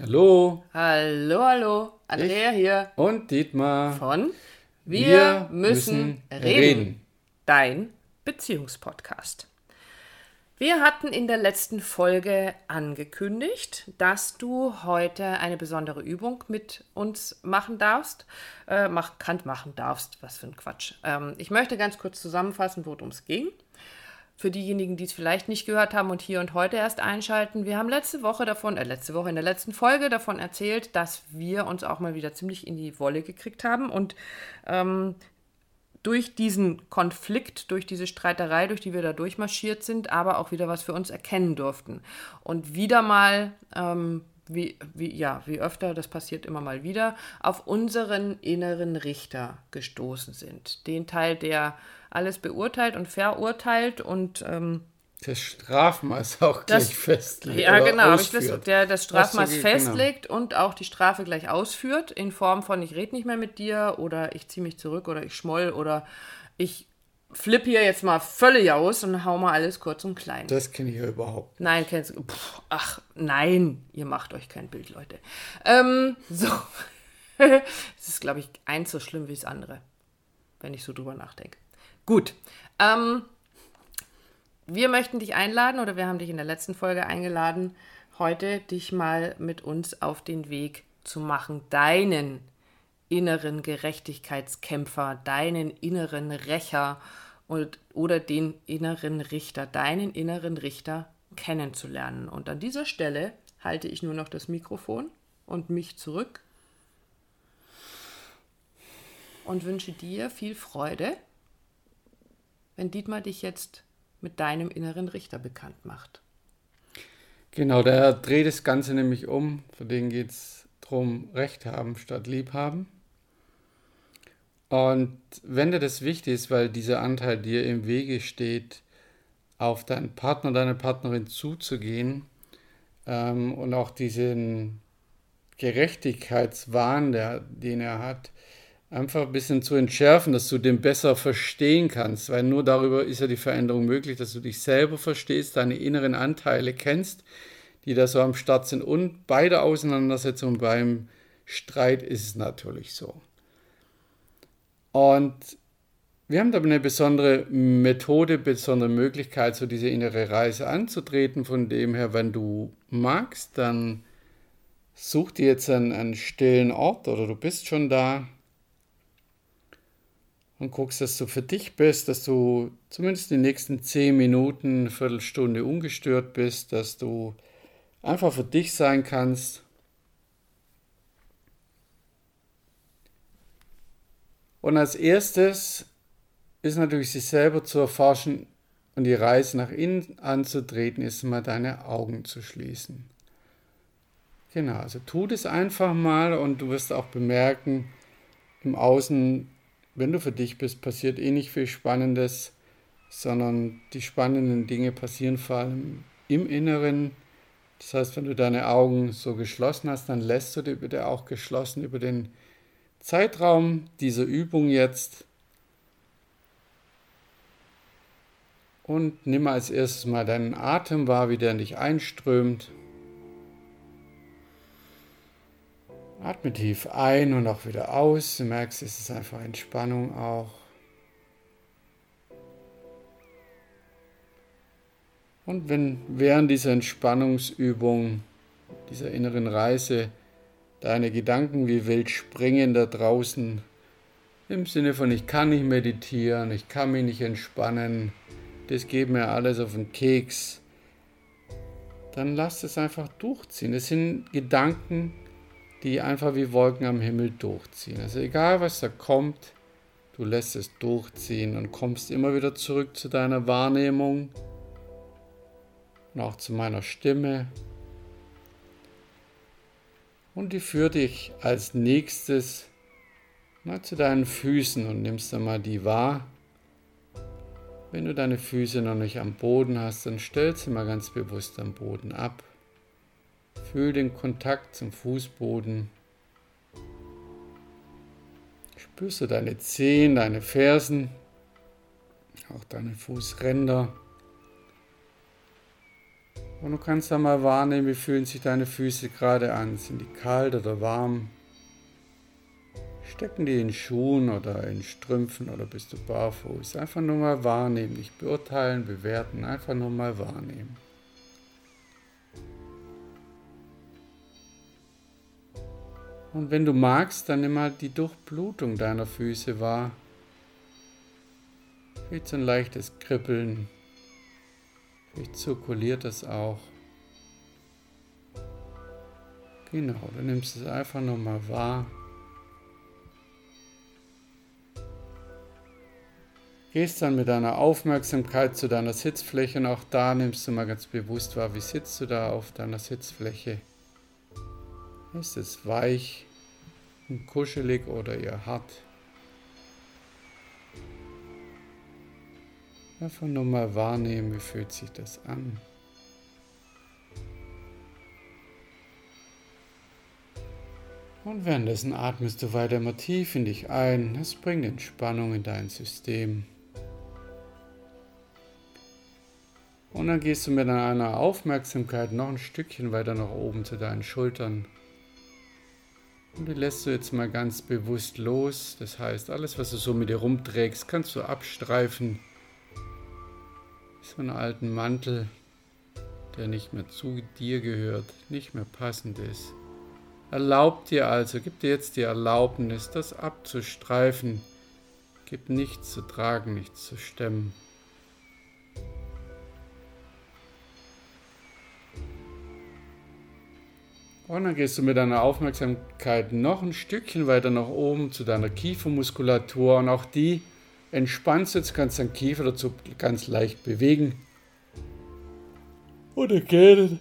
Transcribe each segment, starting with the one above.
Hallo. Hallo, hallo. Andrea Ich hier Und Dietmar. von Wir, Wir müssen, müssen reden. reden. Dein Beziehungspodcast. Wir hatten in der letzten Folge angekündigt, dass du heute eine besondere Übung mit uns machen darfst. Äh, mach, kann machen darfst. Was für ein Quatsch. Ähm, ich möchte ganz kurz zusammenfassen, worum es ging. Für diejenigen, die es vielleicht nicht gehört haben und hier und heute erst einschalten, wir haben letzte Woche davon, äh, letzte Woche in der letzten Folge davon erzählt, dass wir uns auch mal wieder ziemlich in die Wolle gekriegt haben und ähm, durch diesen Konflikt, durch diese Streiterei, durch die wir da durchmarschiert sind, aber auch wieder was für uns erkennen durften. Und wieder mal, ähm, wie, wie, ja, wie öfter, das passiert immer mal wieder, auf unseren inneren Richter gestoßen sind. Den Teil, der alles beurteilt und verurteilt und ähm, Das Strafmaß auch Das- gleich festlegt. ja, genau, das, der das Strafmaß so geht, genau. festlegt und auch die Strafe gleich ausführt, in Form von ich rede nicht mehr mit dir oder ich ziehe mich zurück oder ich schmoll oder ich flipp hier jetzt mal völlig aus und hau mal alles kurz und klein. Das kenne ich ja überhaupt. Nein, kennst du. Pff, ach, nein, ihr macht euch kein Bild, Leute. Ähm, so. Es ist, glaube ich, eins so schlimm wie das andere, wenn ich so drüber nachdenke. Gut. Ähm, wir möchten dich einladen oder wir haben dich in der letzten Folge eingeladen, heute dich mal mit uns auf den Weg zu machen, deinen inneren Gerechtigkeitskämpfer, deinen inneren Rächer und, oder den inneren Richter, deinen inneren Richter kennenzulernen. Und an dieser Stelle halte ich nur noch das Mikrofon und mich zurück und wünsche dir viel Freude, wenn Dietmar dich jetzt mit deinem inneren Richter bekannt macht. Genau, der dreht das Ganze nämlich um. Für den geht es darum, Recht haben statt lieb haben. Und wenn dir das wichtig ist, weil dieser Anteil dir im Wege steht, auf deinen Partner, deine Partnerin zuzugehen ähm, und auch diesen Gerechtigkeitswahn, der, den er hat, einfach ein bisschen zu entschärfen, dass du den besser verstehen kannst, weil nur darüber ist ja die Veränderung möglich, dass du dich selber verstehst, deine inneren Anteile kennst, die da so am Start sind und bei der Auseinandersetzung beim Streit ist es natürlich so. Und wir haben da eine besondere Methode, besondere Möglichkeit, so diese innere Reise anzutreten. Von dem her, wenn du magst, dann such dir jetzt einen, einen stillen Ort oder du bist schon da und guckst, dass du für dich bist, dass du zumindest die nächsten zehn Minuten, Viertelstunde ungestört bist, dass du einfach für dich sein kannst. Und als erstes ist natürlich sich selber zu erforschen und die Reise nach innen anzutreten, ist mal deine Augen zu schließen. Genau, also tu das einfach mal und du wirst auch bemerken, im Außen, wenn du für dich bist, passiert eh nicht viel Spannendes, sondern die spannenden Dinge passieren vor allem im Inneren. Das heißt, wenn du deine Augen so geschlossen hast, dann lässt du die bitte auch geschlossen über den Zeitraum dieser Übung jetzt. Und nimm als erstes mal deinen Atem wahr, wie der in dich einströmt. Atme tief ein und auch wieder aus. Du merkst, es ist einfach Entspannung auch. Und wenn während dieser Entspannungsübung, dieser inneren Reise, deine Gedanken wie wild springen da draußen, im Sinne von ich kann nicht meditieren, ich kann mich nicht entspannen, das geht mir alles auf den Keks, dann lass es einfach durchziehen. Das sind Gedanken, die einfach wie Wolken am Himmel durchziehen. Also egal was da kommt, du lässt es durchziehen und kommst immer wieder zurück zu deiner Wahrnehmung und auch zu meiner Stimme. Und die führt dich als nächstes mal zu deinen Füßen und nimmst dann mal die wahr. Wenn du deine Füße noch nicht am Boden hast, dann stell sie mal ganz bewusst am Boden ab. Fühl den Kontakt zum Fußboden. Spürst du deine Zehen, deine Fersen, auch deine Fußränder. Und du kannst dann mal wahrnehmen, wie fühlen sich deine Füße gerade an. Sind die kalt oder warm? Stecken die in Schuhen oder in Strümpfen oder bist du barfuß? Einfach nur mal wahrnehmen, nicht beurteilen, bewerten, einfach nur mal wahrnehmen. Und wenn du magst, dann nimm mal die Durchblutung deiner Füße wahr. Vielleicht so ein leichtes Kribbeln. Vielleicht zirkuliert das auch. Genau, du nimmst es einfach nochmal wahr. Gehst dann mit deiner Aufmerksamkeit zu deiner Sitzfläche und auch da nimmst du mal ganz bewusst wahr, wie sitzt du da auf deiner Sitzfläche. Ist es weich und kuschelig oder eher hart? Einfach nur mal wahrnehmen, wie fühlt sich das an. Und währenddessen atmest du weiter mal tief in dich ein. Es bringt Entspannung in dein System. Und dann gehst du mit einer Aufmerksamkeit noch ein Stückchen weiter nach oben zu deinen Schultern. Und die lässt du jetzt mal ganz bewusst los. Das heißt, alles, was du so mit dir rumträgst, kannst du abstreifen. So einen alten Mantel, der nicht mehr zu dir gehört, nicht mehr passend ist. Erlaub dir also, gib dir jetzt die Erlaubnis, das abzustreifen. Gib nichts zu tragen, nichts zu stemmen. Und dann gehst du mit deiner Aufmerksamkeit noch ein Stückchen weiter nach oben zu deiner Kiefermuskulatur und auch die entspannst du. Jetzt kannst deinen Kiefer dazu ganz leicht bewegen. Oder gähnen.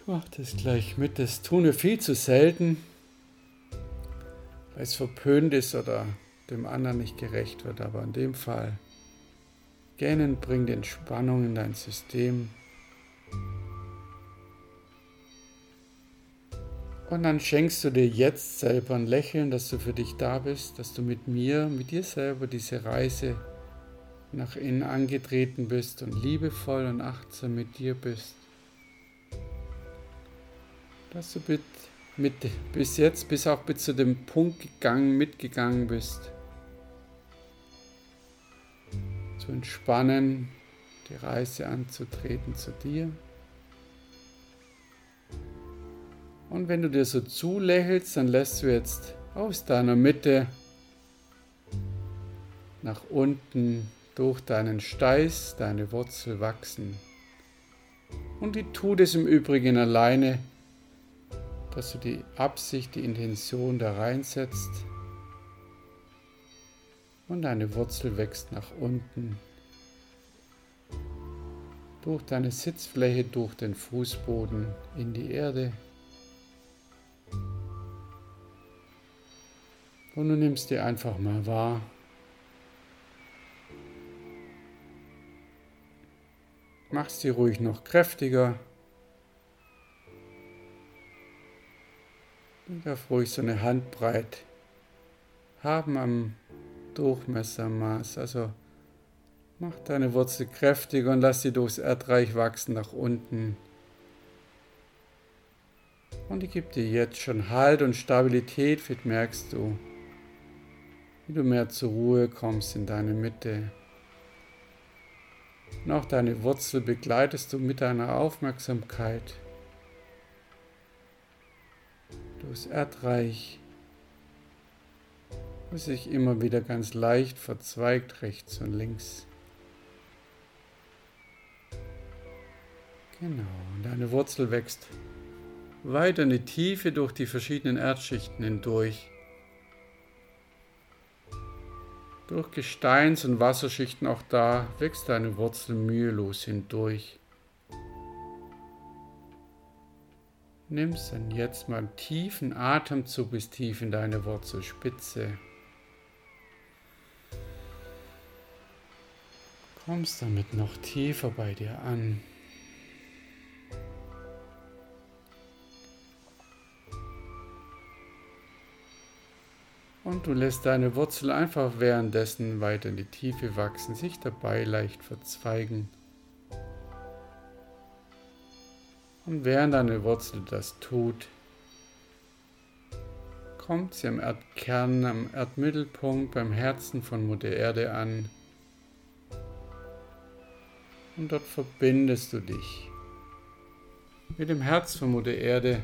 Ich mach das gleich mit. Das tun wir viel zu selten, weil es verpönt ist oder dem anderen nicht gerecht wird. Aber in dem Fall, Gähnen bringt Entspannung in dein System. Und dann schenkst du dir jetzt selber ein Lächeln, dass du für dich da bist, dass du mit mir, mit dir selber diese Reise nach innen angetreten bist und liebevoll und achtsam mit dir bist. Dass du mit, mit, bis jetzt, bis auch bis zu dem Punkt gegangen, mitgegangen bist. Zu entspannen, die Reise anzutreten zu dir. Und wenn du dir so zulächelst, dann lässt du jetzt aus deiner Mitte nach unten durch deinen Steiß, deine Wurzel wachsen. Und die tut es im Übrigen alleine, dass du die Absicht, die Intention da reinsetzt und deine Wurzel wächst nach unten durch deine Sitzfläche, durch den Fußboden in die Erde. Und du nimmst dir einfach mal wahr, machst sie ruhig noch kräftiger. Und darf ruhig so eine Handbreit haben am Durchmessermaß. Also mach deine Wurzel kräftiger und lass sie durchs Erdreich wachsen nach unten. Und die gibt dir jetzt schon Halt und Stabilität, vielleicht merkst du, wie du mehr zur Ruhe kommst in deine Mitte. Und auch deine Wurzel begleitest du mit deiner Aufmerksamkeit durchs Erdreich, wo sich immer wieder ganz leicht verzweigt rechts und links. Genau, und deine Wurzel wächst weiter in die Tiefe durch die verschiedenen Erdschichten hindurch. Durch Gesteins- und Wasserschichten auch da wächst deine Wurzel mühelos hindurch. Nimmst dann jetzt mal einen tiefen Atemzug bis tief in deine Wurzelspitze. Kommst damit noch tiefer bei dir an. Und du lässt deine Wurzel einfach währenddessen weiter in die Tiefe wachsen, sich dabei leicht verzweigen. Und während deine Wurzel das tut, kommt sie am Erdkern, am Erdmittelpunkt, beim Herzen von Mutter Erde an. Und dort verbindest du dich mit dem Herz von Mutter Erde.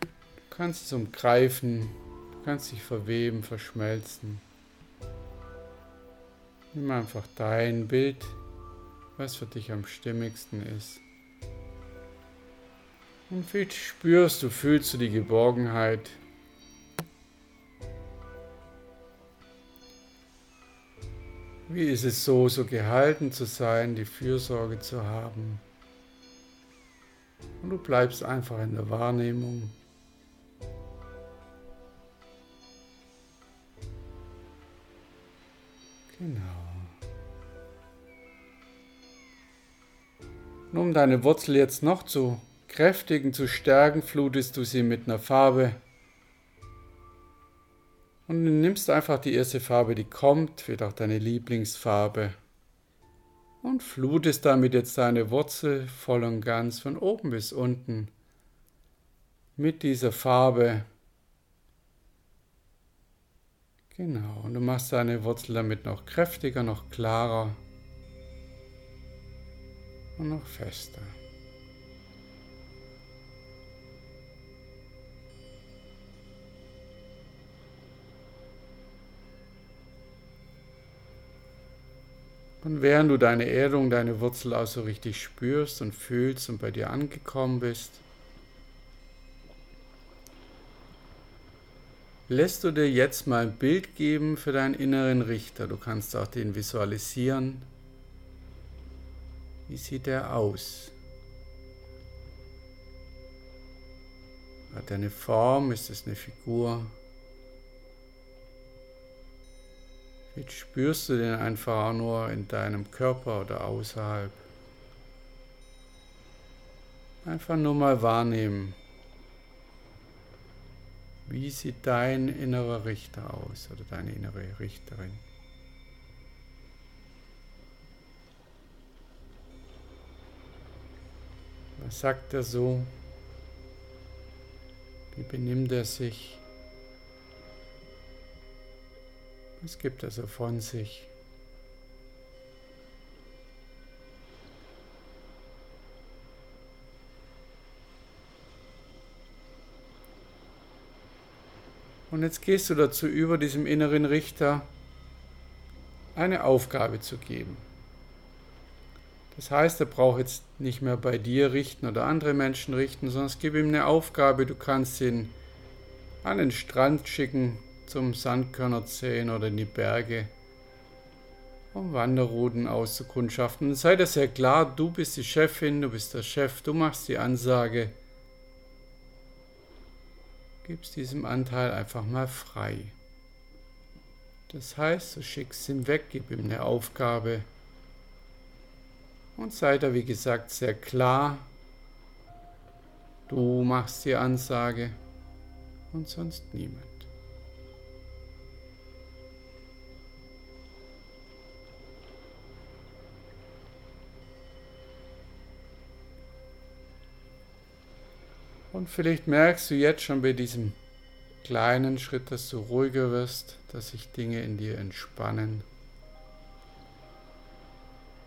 Du kannst es umgreifen, kannst dich verweben, verschmelzen. Nimm einfach dein Bild, was für dich am stimmigsten ist. Und vielleicht spürst du, fühlst du die Geborgenheit. Wie ist es so, so gehalten zu sein, die Fürsorge zu haben? Und du bleibst einfach in der Wahrnehmung. Genau. Und um deine Wurzel jetzt noch zu kräftigen, zu stärken, flutest du sie mit einer Farbe. Und du nimmst einfach die erste Farbe, die kommt, wird auch deine Lieblingsfarbe. Und flutest damit jetzt deine Wurzel voll und ganz von oben bis unten mit dieser Farbe Genau, und du machst deine Wurzel damit noch kräftiger, noch klarer und noch fester. Und während du deine Erdung, deine Wurzel auch so richtig spürst und fühlst und bei dir angekommen bist, lässt du dir jetzt mal ein Bild geben für deinen inneren Richter. Du kannst auch den visualisieren. Wie sieht er aus? Hat er eine Form? Ist es eine Figur? Jetzt spürst du den einfach nur in deinem Körper oder außerhalb. Einfach nur mal wahrnehmen. Wie sieht dein innerer Richter aus oder deine innere Richterin? Was sagt er so? Wie benimmt er sich? Was gibt er so von sich? Und jetzt gehst du dazu über, diesem inneren Richter eine Aufgabe zu geben. Das heißt, er braucht jetzt nicht mehr bei dir richten oder andere Menschen richten, sondern es gibt ihm eine Aufgabe. Du kannst ihn an den Strand schicken, zum Sandkörner zählen oder in die Berge, um Wanderrouten auszukundschaften. Und sei das sehr klar, du bist die Chefin, du bist der Chef, du machst die Ansage gibst diesem Anteil einfach mal frei. Das heißt, du schickst ihn weg, gib ihm eine Aufgabe und sei da, wie gesagt, sehr klar. Du machst die Ansage und sonst niemand. Und vielleicht merkst du jetzt schon bei diesem kleinen Schritt, dass du ruhiger wirst, dass sich Dinge in dir entspannen.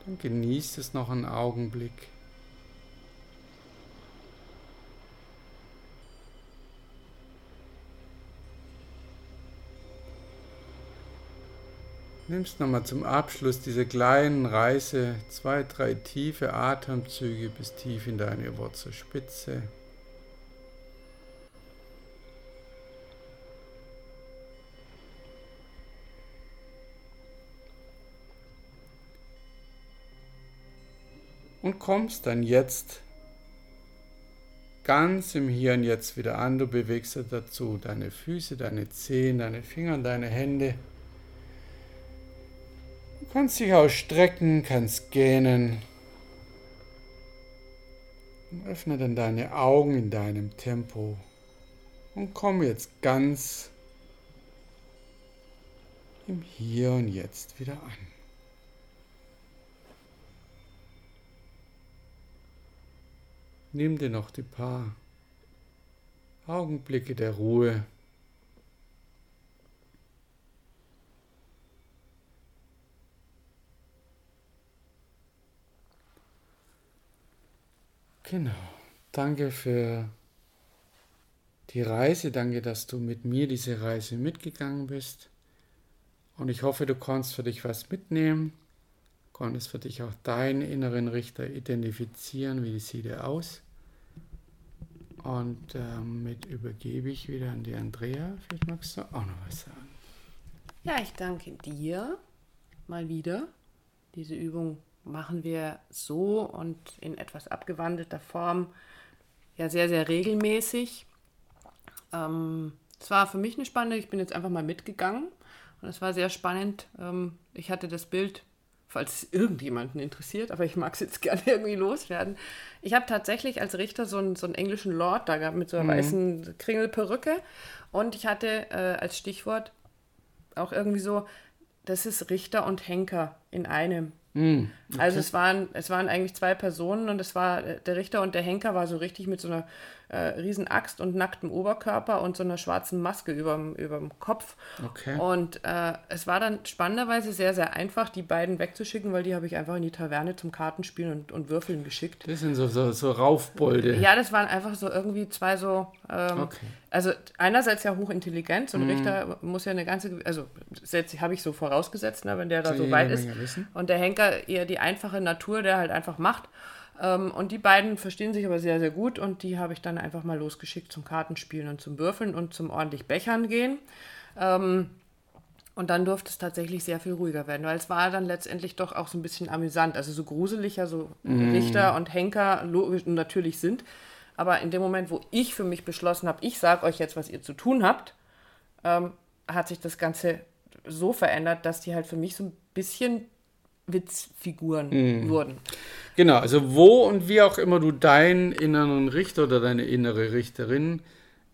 Dann genießt es noch einen Augenblick. Nimmst nochmal zum Abschluss dieser kleinen Reise zwei, drei tiefe Atemzüge bis tief in deine Wurzelspitze. Und kommst dann jetzt ganz im Hier und Jetzt wieder an. Du bewegst dazu deine Füße, deine Zehen, deine Finger, deine Hände. Du kannst dich ausstrecken, kannst gähnen. Und öffne dann deine Augen in deinem Tempo und komm jetzt ganz im Hier und Jetzt wieder an. Nimm dir noch die paar Augenblicke der Ruhe. Genau. Danke für die Reise. Danke, dass du mit mir diese Reise mitgegangen bist. Und ich hoffe, du kannst für dich was mitnehmen. Konntest für dich auch deinen inneren Richter identifizieren. Wie sieht er aus? Und damit übergebe ich wieder an die Andrea. Vielleicht magst du auch noch was sagen. Ja, ich danke dir mal wieder. Diese Übung machen wir so und in etwas abgewandelter Form ja sehr, sehr regelmäßig. Ähm, es war für mich eine spannende, ich bin jetzt einfach mal mitgegangen und es war sehr spannend. Ähm, ich hatte das Bild, falls es irgendjemanden interessiert, aber ich mag es jetzt gerne irgendwie loswerden. Ich habe tatsächlich als Richter so einen, so einen englischen Lord da gehabt mit so einer mhm. weißen Kringelperücke und ich hatte äh, als Stichwort auch irgendwie so, das ist Richter und Henker in einem. Mm, okay. Also es waren, es waren eigentlich zwei Personen und es war äh, der Richter und der Henker war so richtig mit so einer äh, riesen Axt und nacktem Oberkörper und so einer schwarzen Maske über dem Kopf. Okay. Und äh, es war dann spannenderweise sehr, sehr einfach, die beiden wegzuschicken, weil die habe ich einfach in die Taverne zum Kartenspielen und, und Würfeln geschickt. Das sind so, so, so Raufbolde. Ja, das waren einfach so irgendwie zwei so. Ähm, okay. Also einerseits ja hochintelligent, so ein mm. Richter muss ja eine ganze, also habe ich so vorausgesetzt, ne, wenn der da so weit ist. Und der Henker eher die einfache Natur, der halt einfach macht. Ähm, und die beiden verstehen sich aber sehr, sehr gut und die habe ich dann einfach mal losgeschickt zum Kartenspielen und zum Würfeln und zum ordentlich Bechern gehen. Ähm, und dann durfte es tatsächlich sehr viel ruhiger werden, weil es war dann letztendlich doch auch so ein bisschen amüsant. Also so gruseliger so mm. Richter und Henker natürlich sind. Aber in dem Moment, wo ich für mich beschlossen habe, ich sage euch jetzt, was ihr zu tun habt, ähm, hat sich das Ganze so verändert, dass die halt für mich so ein bisschen Witzfiguren mm. wurden. Genau, also wo und wie auch immer du deinen inneren Richter oder deine innere Richterin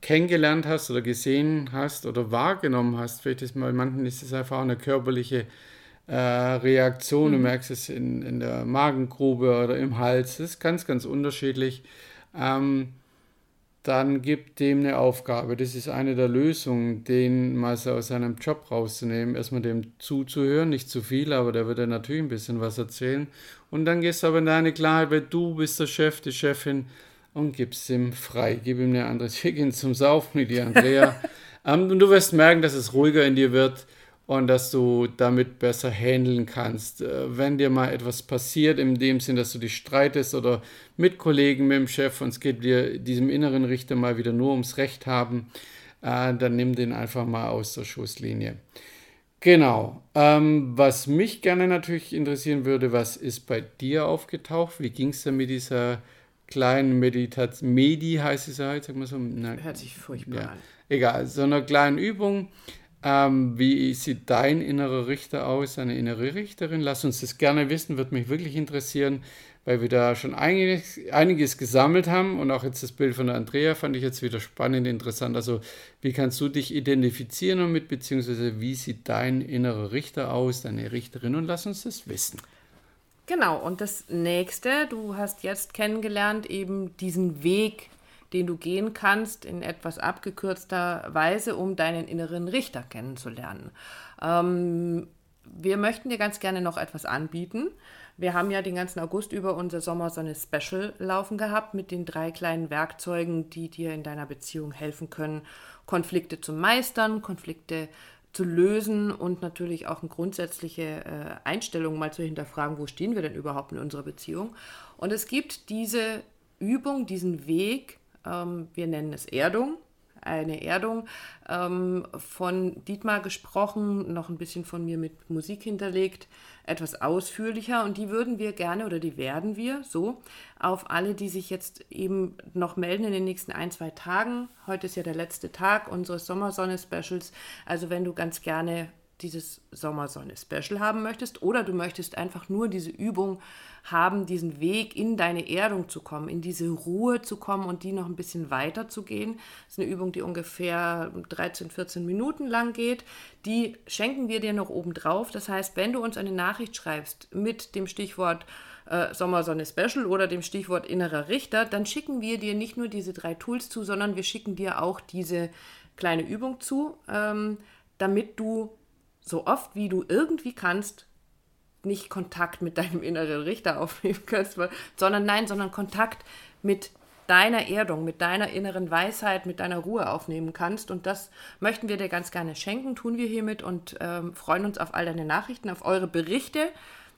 kennengelernt hast oder gesehen hast oder wahrgenommen hast, vielleicht ist bei manchen ist es einfach eine körperliche äh, Reaktion, mhm. du merkst es in, in der Magengrube oder im Hals, das ist ganz, ganz unterschiedlich. Ähm, dann gibt dem eine Aufgabe. Das ist eine der Lösungen, den mal so aus seinem Job rauszunehmen. Erstmal dem zuzuhören, nicht zu viel, aber der wird ja natürlich ein bisschen was erzählen. Und dann gehst du aber in deine Klarheit, weil du bist der Chef, die Chefin und gibst ihm frei. Gib ihm eine andere Chicken zum Saufen wie die Andrea. um, und du wirst merken, dass es ruhiger in dir wird und dass du damit besser handeln kannst. Äh, wenn dir mal etwas passiert, in dem Sinn, dass du dich streitest oder mit Kollegen, mit dem Chef und es geht dir diesem inneren Richter mal wieder nur ums Recht haben, äh, dann nimm den einfach mal aus der Schusslinie. Genau. Ähm, was mich gerne natürlich interessieren würde, was ist bei dir aufgetaucht? Wie ging es denn mit dieser kleinen Meditation? Medi heißt es ja, halt, sag mal so. Na, Hört sich furchtbar ja. an. Egal, so eine kleine Übung ähm, wie sieht dein innerer Richter aus, deine innere Richterin? Lass uns das gerne wissen, würde mich wirklich interessieren, weil wir da schon einiges, einiges gesammelt haben und auch jetzt das Bild von der Andrea fand ich jetzt wieder spannend, interessant. Also wie kannst du dich identifizieren damit, beziehungsweise wie sieht dein innerer Richter aus, deine Richterin und lass uns das wissen. Genau, und das nächste, du hast jetzt kennengelernt eben diesen Weg, den du gehen kannst in etwas abgekürzter Weise, um deinen inneren Richter kennenzulernen. Ähm, wir möchten dir ganz gerne noch etwas anbieten. Wir haben ja den ganzen August über unser Sommersonne-Special laufen gehabt mit den drei kleinen Werkzeugen, die dir in deiner Beziehung helfen können, Konflikte zu meistern, Konflikte zu lösen und natürlich auch eine grundsätzliche äh, Einstellung mal zu hinterfragen, wo stehen wir denn überhaupt in unserer Beziehung. Und es gibt diese Übung, diesen Weg, ähm, wir nennen es Erdung, eine Erdung ähm, von Dietmar gesprochen, noch ein bisschen von mir mit Musik hinterlegt, etwas ausführlicher und die würden wir gerne oder die werden wir so auf alle, die sich jetzt eben noch melden in den nächsten ein, zwei Tagen. Heute ist ja der letzte Tag unseres Sommersonne-Specials. Also wenn du ganz gerne dieses Sommersonne-Special haben möchtest oder du möchtest einfach nur diese Übung haben, diesen Weg in deine Erdung zu kommen, in diese Ruhe zu kommen und die noch ein bisschen weiter zu gehen. Das ist eine Übung, die ungefähr 13, 14 Minuten lang geht. Die schenken wir dir noch oben drauf. Das heißt, wenn du uns eine Nachricht schreibst mit dem Stichwort äh, Sommersonne Special oder dem Stichwort innerer Richter, dann schicken wir dir nicht nur diese drei Tools zu, sondern wir schicken dir auch diese kleine Übung zu, ähm, damit du so oft wie du irgendwie kannst, nicht Kontakt mit deinem inneren Richter aufnehmen kannst, sondern nein, sondern Kontakt mit deiner Erdung, mit deiner inneren Weisheit, mit deiner Ruhe aufnehmen kannst. Und das möchten wir dir ganz gerne schenken, tun wir hiermit und ähm, freuen uns auf all deine Nachrichten, auf eure Berichte.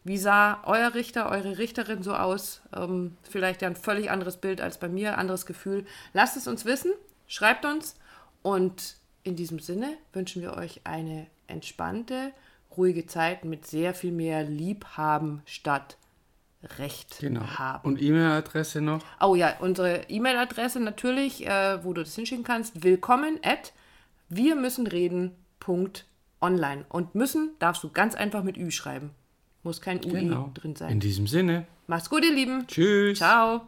Wie sah euer Richter, eure Richterin so aus? Ähm, vielleicht ja ein völlig anderes Bild als bei mir, anderes Gefühl. Lasst es uns wissen, schreibt uns und in diesem Sinne wünschen wir euch eine entspannte, ruhige Zeit mit sehr viel mehr Liebhaben statt Recht genau. haben. Und E-Mail-Adresse noch? Oh ja, unsere E-Mail-Adresse natürlich, äh, wo du das hinschicken kannst. Willkommen at wir müssen reden.online. Und müssen darfst du ganz einfach mit Ü schreiben. Muss kein UI genau. drin sein. In diesem Sinne. Mach's gut, ihr Lieben. Tschüss. Ciao.